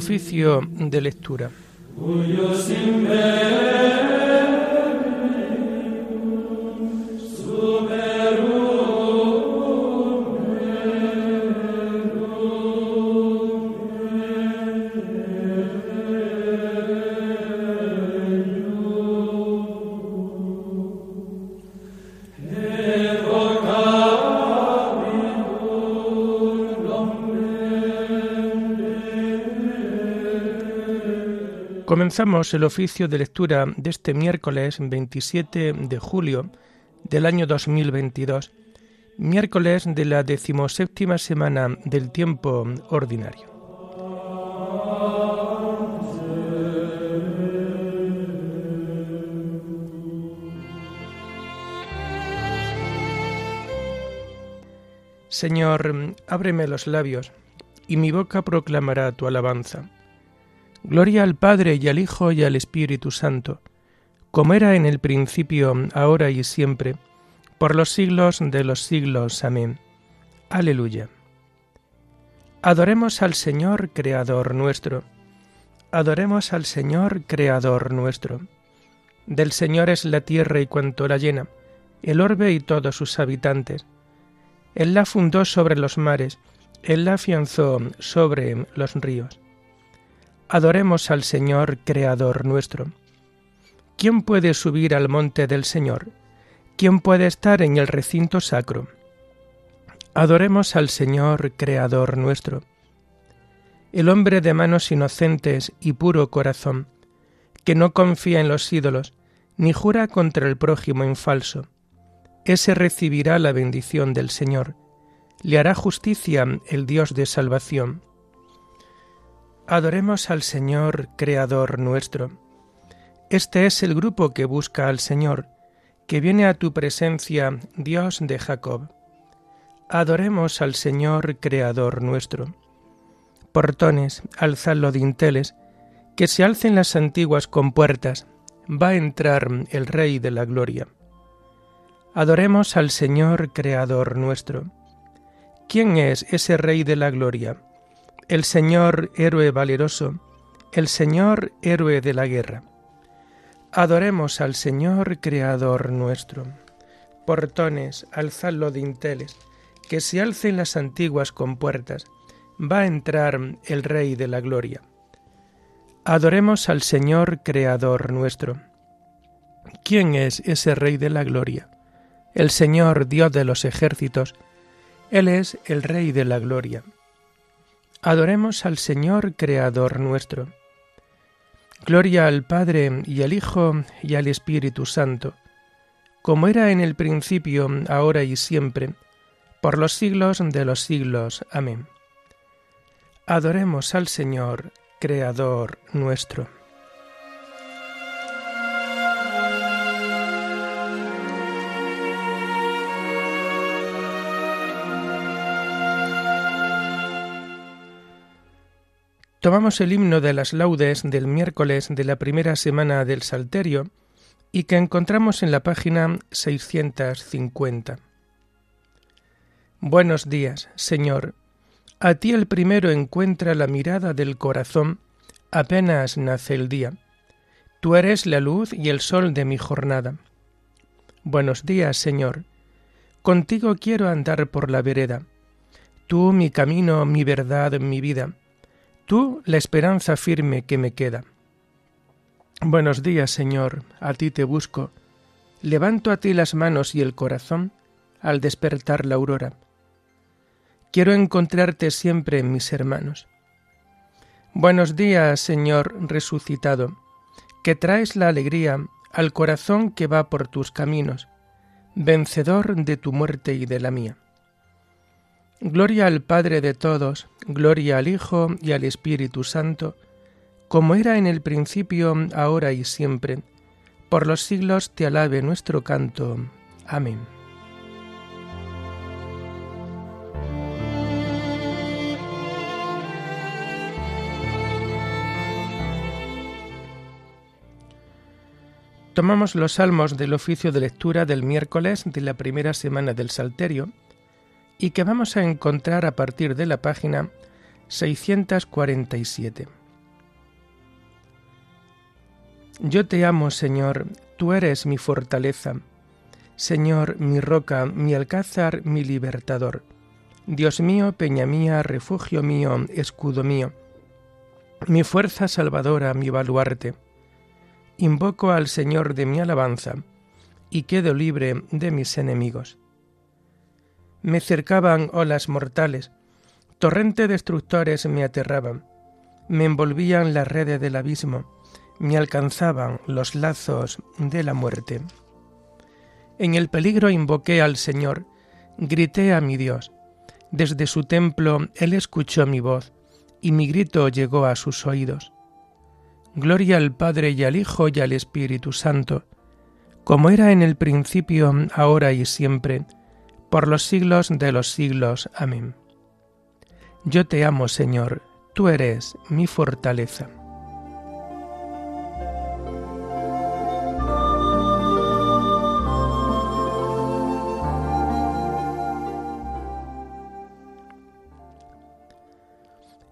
Oficio de lectura. Comenzamos el oficio de lectura de este miércoles 27 de julio del año 2022, miércoles de la decimoséptima semana del tiempo ordinario. Señor, ábreme los labios, y mi boca proclamará tu alabanza. Gloria al Padre y al Hijo y al Espíritu Santo, como era en el principio, ahora y siempre, por los siglos de los siglos. Amén. Aleluya. Adoremos al Señor, Creador nuestro. Adoremos al Señor, Creador nuestro. Del Señor es la tierra y cuanto la llena, el orbe y todos sus habitantes. Él la fundó sobre los mares, Él la afianzó sobre los ríos. Adoremos al Señor, Creador nuestro. ¿Quién puede subir al monte del Señor? ¿Quién puede estar en el recinto sacro? Adoremos al Señor, Creador nuestro. El hombre de manos inocentes y puro corazón, que no confía en los ídolos, ni jura contra el prójimo en falso, ese recibirá la bendición del Señor, le hará justicia el Dios de salvación. Adoremos al Señor, Creador nuestro. Este es el grupo que busca al Señor, que viene a tu presencia, Dios de Jacob. Adoremos al Señor, Creador nuestro. Portones, alzad los dinteles, que se alcen las antiguas compuertas, va a entrar el Rey de la Gloria. Adoremos al Señor, Creador nuestro. ¿Quién es ese Rey de la Gloria? El Señor héroe valeroso, el Señor héroe de la guerra. Adoremos al Señor Creador nuestro. Portones, alzad los dinteles, que se alcen las antiguas compuertas, va a entrar el Rey de la Gloria. Adoremos al Señor Creador nuestro. ¿Quién es ese Rey de la Gloria? El Señor Dios de los ejércitos. Él es el Rey de la Gloria. Adoremos al Señor Creador nuestro. Gloria al Padre y al Hijo y al Espíritu Santo, como era en el principio, ahora y siempre, por los siglos de los siglos. Amén. Adoremos al Señor Creador nuestro. Tomamos el himno de las laudes del miércoles de la primera semana del Salterio y que encontramos en la página 650. Buenos días, Señor. A ti el primero encuentra la mirada del corazón apenas nace el día. Tú eres la luz y el sol de mi jornada. Buenos días, Señor. Contigo quiero andar por la vereda. Tú mi camino, mi verdad, mi vida tú la esperanza firme que me queda. Buenos días, Señor, a ti te busco. Levanto a ti las manos y el corazón al despertar la aurora. Quiero encontrarte siempre en mis hermanos. Buenos días, Señor resucitado, que traes la alegría al corazón que va por tus caminos, vencedor de tu muerte y de la mía. Gloria al Padre de todos, gloria al Hijo y al Espíritu Santo, como era en el principio, ahora y siempre, por los siglos te alabe nuestro canto. Amén. Tomamos los salmos del oficio de lectura del miércoles de la primera semana del Salterio, y que vamos a encontrar a partir de la página 647. Yo te amo, Señor, tú eres mi fortaleza, Señor, mi roca, mi alcázar, mi libertador. Dios mío, peña mía, refugio mío, escudo mío, mi fuerza salvadora, mi baluarte. Invoco al Señor de mi alabanza, y quedo libre de mis enemigos. Me cercaban olas mortales, torrente destructores me aterraban, me envolvían las redes del abismo, me alcanzaban los lazos de la muerte. En el peligro invoqué al Señor, grité a mi Dios. Desde su templo Él escuchó mi voz, y mi grito llegó a sus oídos. Gloria al Padre y al Hijo y al Espíritu Santo, como era en el principio, ahora y siempre, por los siglos de los siglos. Amén. Yo te amo, Señor, tú eres mi fortaleza.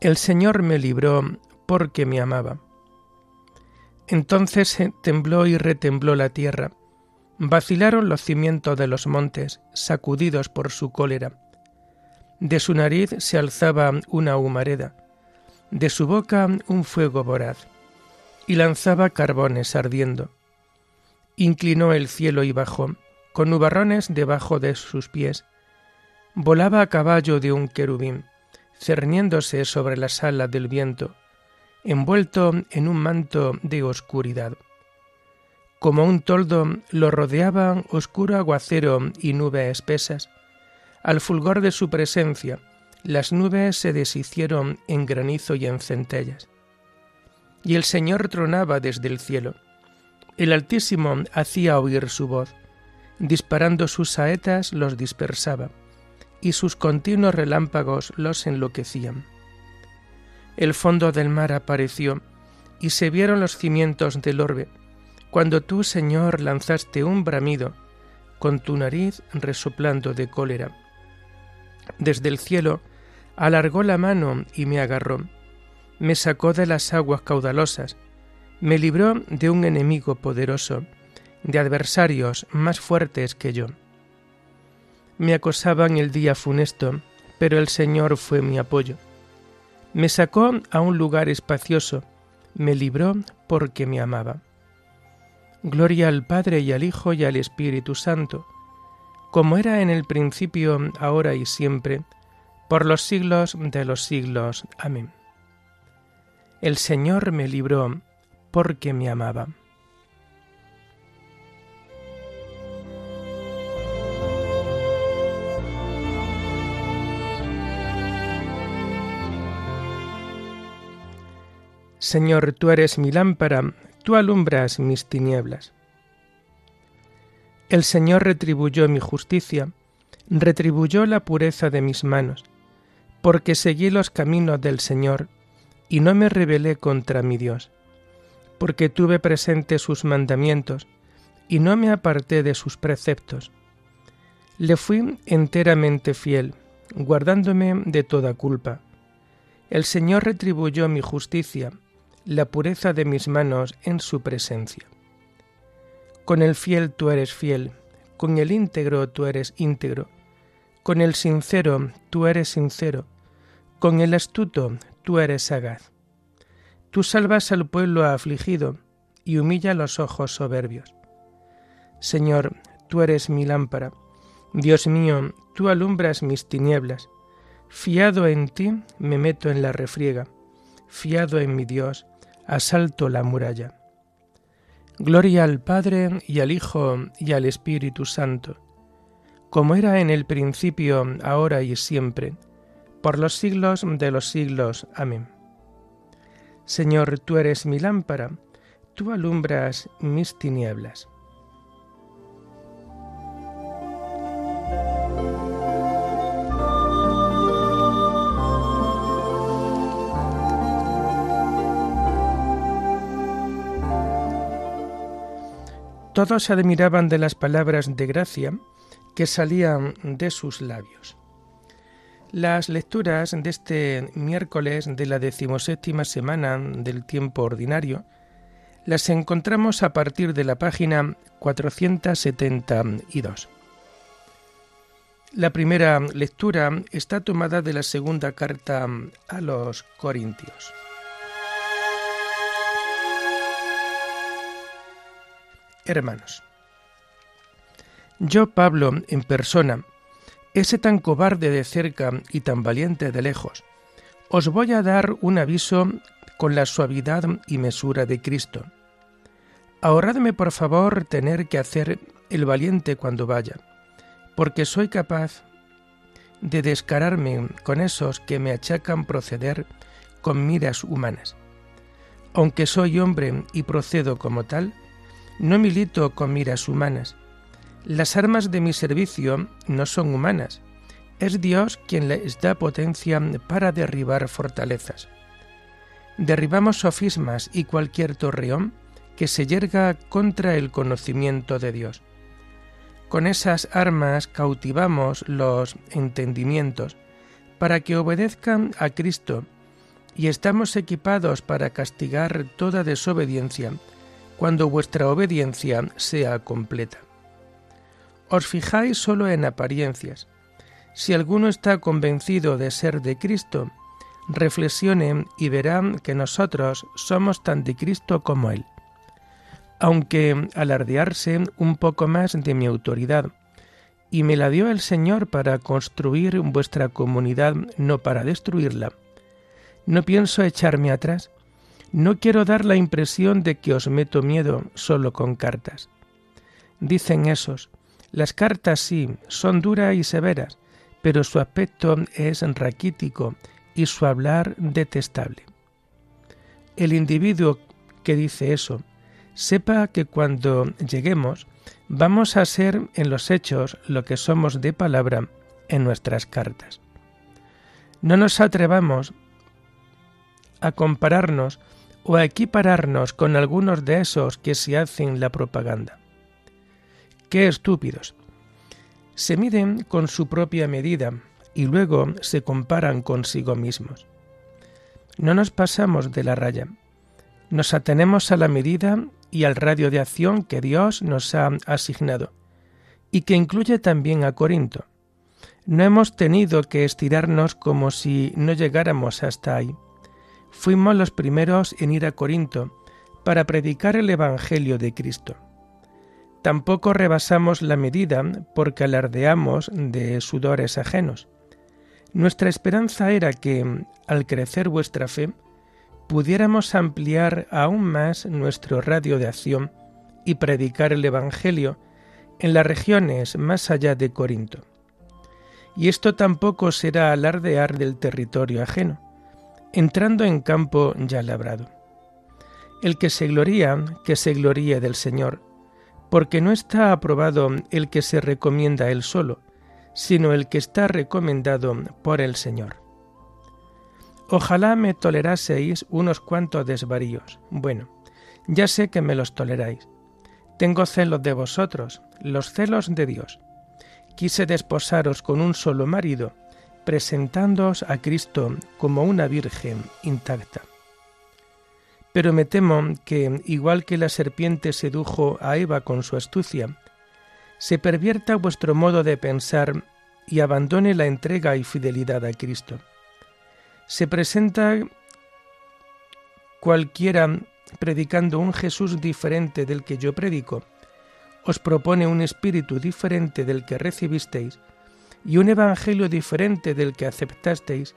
El Señor me libró porque me amaba. Entonces tembló y retembló la tierra, vacilaron los cimientos de los montes, sacudidos por su cólera. De su nariz se alzaba una humareda, de su boca un fuego voraz, y lanzaba carbones ardiendo. Inclinó el cielo y bajó, con nubarrones debajo de sus pies. Volaba a caballo de un querubín cerniéndose sobre la sala del viento, envuelto en un manto de oscuridad. Como un toldo lo rodeaban oscuro aguacero y nubes espesas. Al fulgor de su presencia, las nubes se deshicieron en granizo y en centellas. Y el Señor tronaba desde el cielo. El Altísimo hacía oír su voz, disparando sus saetas los dispersaba y sus continuos relámpagos los enloquecían. El fondo del mar apareció, y se vieron los cimientos del orbe, cuando tú, Señor, lanzaste un bramido, con tu nariz resoplando de cólera. Desde el cielo alargó la mano y me agarró, me sacó de las aguas caudalosas, me libró de un enemigo poderoso, de adversarios más fuertes que yo. Me acosaban el día funesto, pero el Señor fue mi apoyo. Me sacó a un lugar espacioso, me libró porque me amaba. Gloria al Padre y al Hijo y al Espíritu Santo, como era en el principio, ahora y siempre, por los siglos de los siglos. Amén. El Señor me libró porque me amaba. Señor, tú eres mi lámpara, tú alumbras mis tinieblas. El Señor retribuyó mi justicia, retribuyó la pureza de mis manos, porque seguí los caminos del Señor y no me rebelé contra mi Dios, porque tuve presente sus mandamientos y no me aparté de sus preceptos. Le fui enteramente fiel, guardándome de toda culpa. El Señor retribuyó mi justicia, la pureza de mis manos en su presencia. Con el fiel tú eres fiel, con el íntegro tú eres íntegro, con el sincero tú eres sincero, con el astuto tú eres sagaz. Tú salvas al pueblo afligido y humilla los ojos soberbios. Señor, tú eres mi lámpara. Dios mío, tú alumbras mis tinieblas. Fiado en ti me meto en la refriega. Fiado en mi Dios, asalto la muralla. Gloria al Padre y al Hijo y al Espíritu Santo, como era en el principio, ahora y siempre, por los siglos de los siglos. Amén. Señor, tú eres mi lámpara, tú alumbras mis tinieblas. Todos se admiraban de las palabras de gracia que salían de sus labios. Las lecturas de este miércoles de la decimoséptima semana del tiempo ordinario Las encontramos a partir de la página 472. La primera lectura está tomada de la segunda carta a los Corintios. Hermanos, yo, Pablo, en persona, ese tan cobarde de cerca y tan valiente de lejos, os voy a dar un aviso con la suavidad y mesura de Cristo. Ahorradme, por favor, tener que hacer el valiente cuando vaya, porque soy capaz de descararme con esos que me achacan proceder con miras humanas. Aunque soy hombre y procedo como tal, no milito con miras humanas, las armas de mi servicio no son humanas, es Dios quien les da potencia para derribar fortalezas. Derribamos sofismas y cualquier torreón que se yerga contra el conocimiento de Dios. Con esas armas cautivamos los entendimientos para que obedezcan a Cristo y estamos equipados para castigar toda desobediencia cuando vuestra obediencia sea completa. Os fijáis solo en apariencias. Si alguno está convencido de ser de Cristo, reflexione y verá que nosotros somos tan de Cristo como Él. Aunque alardearse un poco más de mi autoridad, y me la dio el Señor para construir vuestra comunidad, no para destruirla, no pienso echarme atrás. No quiero dar la impresión de que os meto miedo solo con cartas. Dicen esos, las cartas sí, son duras y severas, pero su aspecto es raquítico y su hablar detestable. El individuo que dice eso, sepa que cuando lleguemos vamos a ser en los hechos lo que somos de palabra en nuestras cartas. No nos atrevamos a compararnos o a equipararnos con algunos de esos que se hacen la propaganda. ¡Qué estúpidos! Se miden con su propia medida y luego se comparan consigo mismos. No nos pasamos de la raya. Nos atenemos a la medida y al radio de acción que Dios nos ha asignado y que incluye también a Corinto. No hemos tenido que estirarnos como si no llegáramos hasta ahí. Fuimos los primeros en ir a Corinto para predicar el Evangelio de Cristo. Tampoco rebasamos la medida porque alardeamos de sudores ajenos. Nuestra esperanza era que, al crecer vuestra fe, pudiéramos ampliar aún más nuestro radio de acción y predicar el Evangelio en las regiones más allá de Corinto. Y esto tampoco será alardear del territorio ajeno, entrando en campo ya labrado. El que se gloría, que se gloríe del Señor, porque no está aprobado el que se recomienda él solo, sino el que está recomendado por el Señor. Ojalá me toleraseis unos cuantos desvaríos. Bueno, ya sé que me los toleráis. Tengo celos de vosotros, los celos de Dios. Quise desposaros con un solo marido, presentándoos a Cristo como una virgen intacta. Pero me temo que, igual que la serpiente sedujo a Eva con su astucia, se pervierta vuestro modo de pensar y abandone la entrega y fidelidad a Cristo. Se presenta cualquiera predicando un Jesús diferente del que yo predico, os propone un espíritu diferente del que recibisteis y un evangelio diferente del que aceptasteis,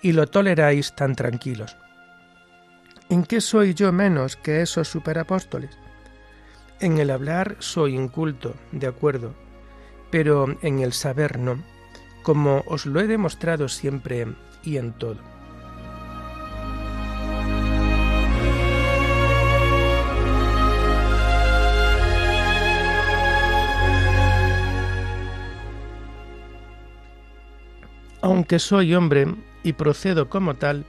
y lo toleráis tan tranquilos. ¿En qué soy yo menos que esos superapóstoles? En el hablar soy inculto, de acuerdo, pero en el saber no, como os lo he demostrado siempre y en todo. Aunque soy hombre y procedo como tal,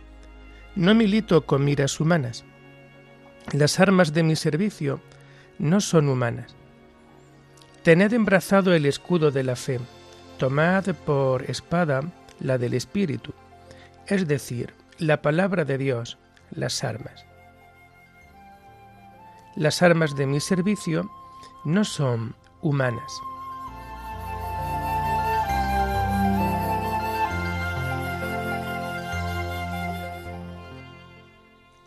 no milito con miras humanas. Las armas de mi servicio no son humanas. Tened embrazado el escudo de la fe, tomad por espada la del Espíritu, es decir, la palabra de Dios, las armas. Las armas de mi servicio no son humanas.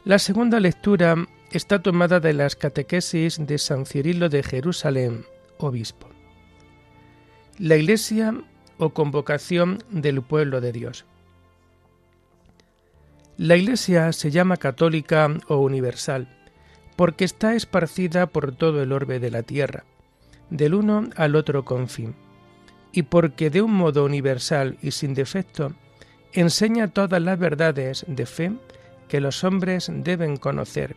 La segunda lectura está tomada de las catequesis de San Cirilo de Jerusalén, obispo. La Iglesia o convocación del pueblo de Dios. La Iglesia se llama católica o universal porque está esparcida por todo el orbe de la tierra, del uno al otro confín, y porque de un modo universal y sin defecto enseña todas las verdades de fe que los hombres deben conocer,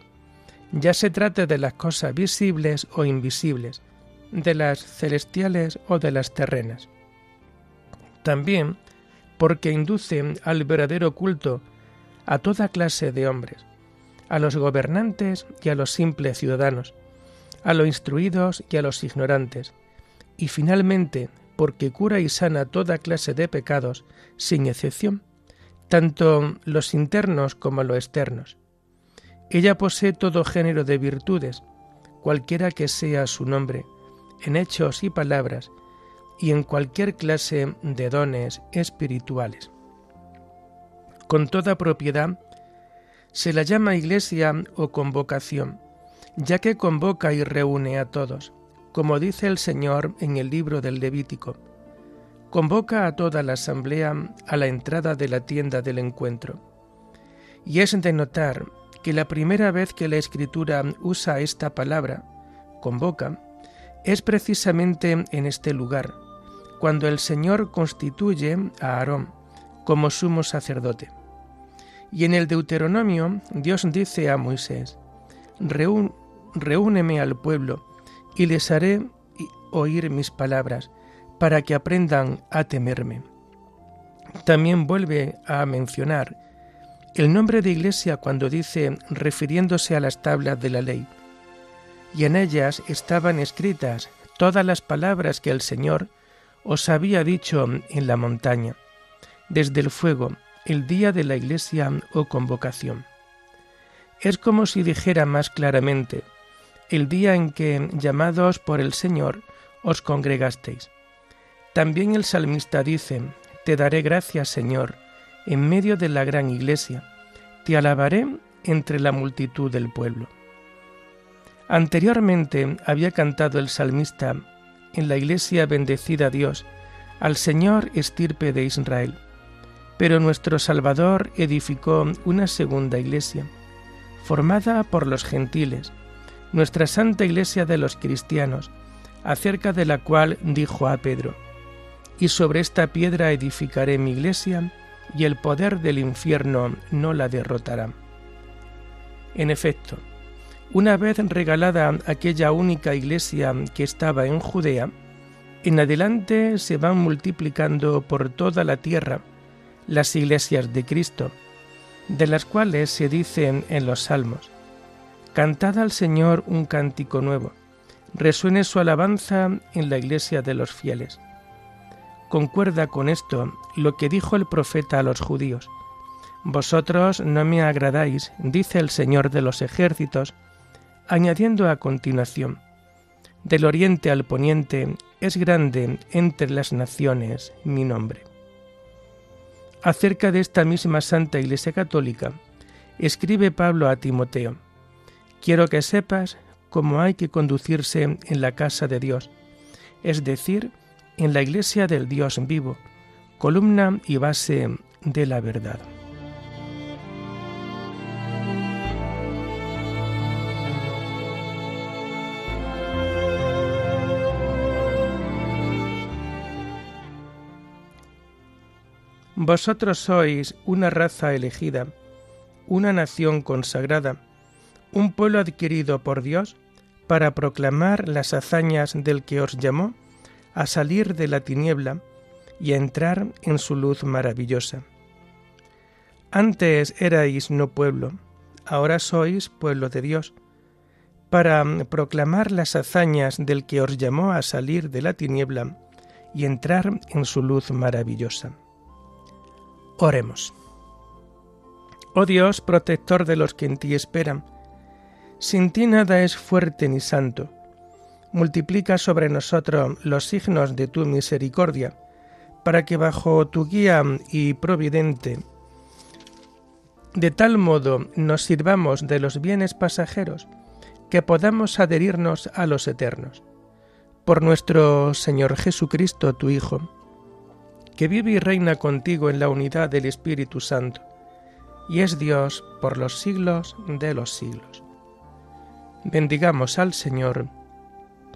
ya se trate de las cosas visibles o invisibles, de las celestiales o de las terrenas. También porque induce al verdadero culto a toda clase de hombres, a los gobernantes y a los simples ciudadanos, a los instruidos y a los ignorantes, y finalmente porque cura y sana toda clase de pecados, sin excepción, tanto los internos como los externos. Ella posee todo género de virtudes, cualquiera que sea su nombre, en hechos y palabras, y en cualquier clase de dones espirituales. Con toda propiedad, se la llama iglesia o convocación, ya que convoca y reúne a todos, como dice el Señor en el libro del Levítico convoca a toda la asamblea a la entrada de la tienda del encuentro. Y es de notar que la primera vez que la Escritura usa esta palabra, convoca, es precisamente en este lugar, cuando el Señor constituye a Aarón como sumo sacerdote. Y en el Deuteronomio Dios dice a Moisés, reúneme al pueblo y les haré oír mis palabras para que aprendan a temerme. También vuelve a mencionar el nombre de iglesia cuando dice refiriéndose a las tablas de la ley. Y en ellas estaban escritas todas las palabras que el Señor os había dicho en la montaña, desde el fuego, el día de la iglesia o convocación. Es como si dijera más claramente, el día en que, llamados por el Señor, os congregasteis. También el salmista dice, Te daré gracias, Señor, en medio de la gran iglesia, te alabaré entre la multitud del pueblo. Anteriormente había cantado el salmista en la iglesia bendecida Dios, al Señor estirpe de Israel. Pero nuestro Salvador edificó una segunda iglesia, formada por los gentiles, nuestra santa iglesia de los cristianos, acerca de la cual dijo a Pedro, y sobre esta piedra edificaré mi iglesia, y el poder del infierno no la derrotará. En efecto, una vez regalada aquella única iglesia que estaba en Judea, en adelante se van multiplicando por toda la tierra las iglesias de Cristo, de las cuales se dicen en los salmos, Cantad al Señor un cántico nuevo, resuene su alabanza en la iglesia de los fieles concuerda con esto lo que dijo el profeta a los judíos. Vosotros no me agradáis, dice el Señor de los ejércitos, añadiendo a continuación, del oriente al poniente es grande entre las naciones mi nombre. Acerca de esta misma Santa Iglesia Católica, escribe Pablo a Timoteo, Quiero que sepas cómo hay que conducirse en la casa de Dios, es decir, en la Iglesia del Dios vivo, columna y base de la verdad. Vosotros sois una raza elegida, una nación consagrada, un pueblo adquirido por Dios para proclamar las hazañas del que os llamó a salir de la tiniebla y a entrar en su luz maravillosa. Antes erais no pueblo, ahora sois pueblo de Dios, para proclamar las hazañas del que os llamó a salir de la tiniebla y entrar en su luz maravillosa. Oremos. Oh Dios, protector de los que en ti esperan, Sin ti nada es fuerte ni santo. Multiplica sobre nosotros los signos de tu misericordia, para que bajo tu guía y providente, de tal modo nos sirvamos de los bienes pasajeros, que podamos adherirnos a los eternos. Por nuestro Señor Jesucristo, tu Hijo, que vive y reina contigo en la unidad del Espíritu Santo, y es Dios por los siglos de los siglos. Bendigamos al Señor,